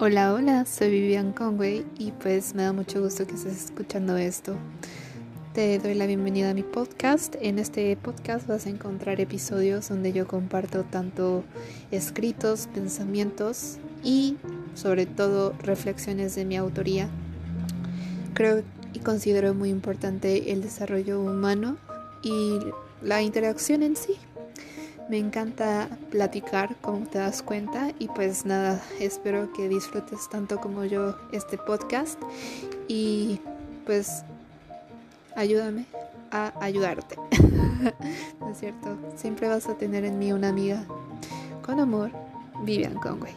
Hola, hola, soy Vivian Conway y pues me da mucho gusto que estés escuchando esto. Te doy la bienvenida a mi podcast. En este podcast vas a encontrar episodios donde yo comparto tanto escritos, pensamientos y sobre todo reflexiones de mi autoría. Creo y considero muy importante el desarrollo humano y la interacción en sí. Me encanta platicar, como te das cuenta, y pues nada, espero que disfrutes tanto como yo este podcast y pues ayúdame a ayudarte. ¿No es cierto? Siempre vas a tener en mí una amiga. Con amor, Vivian Conway.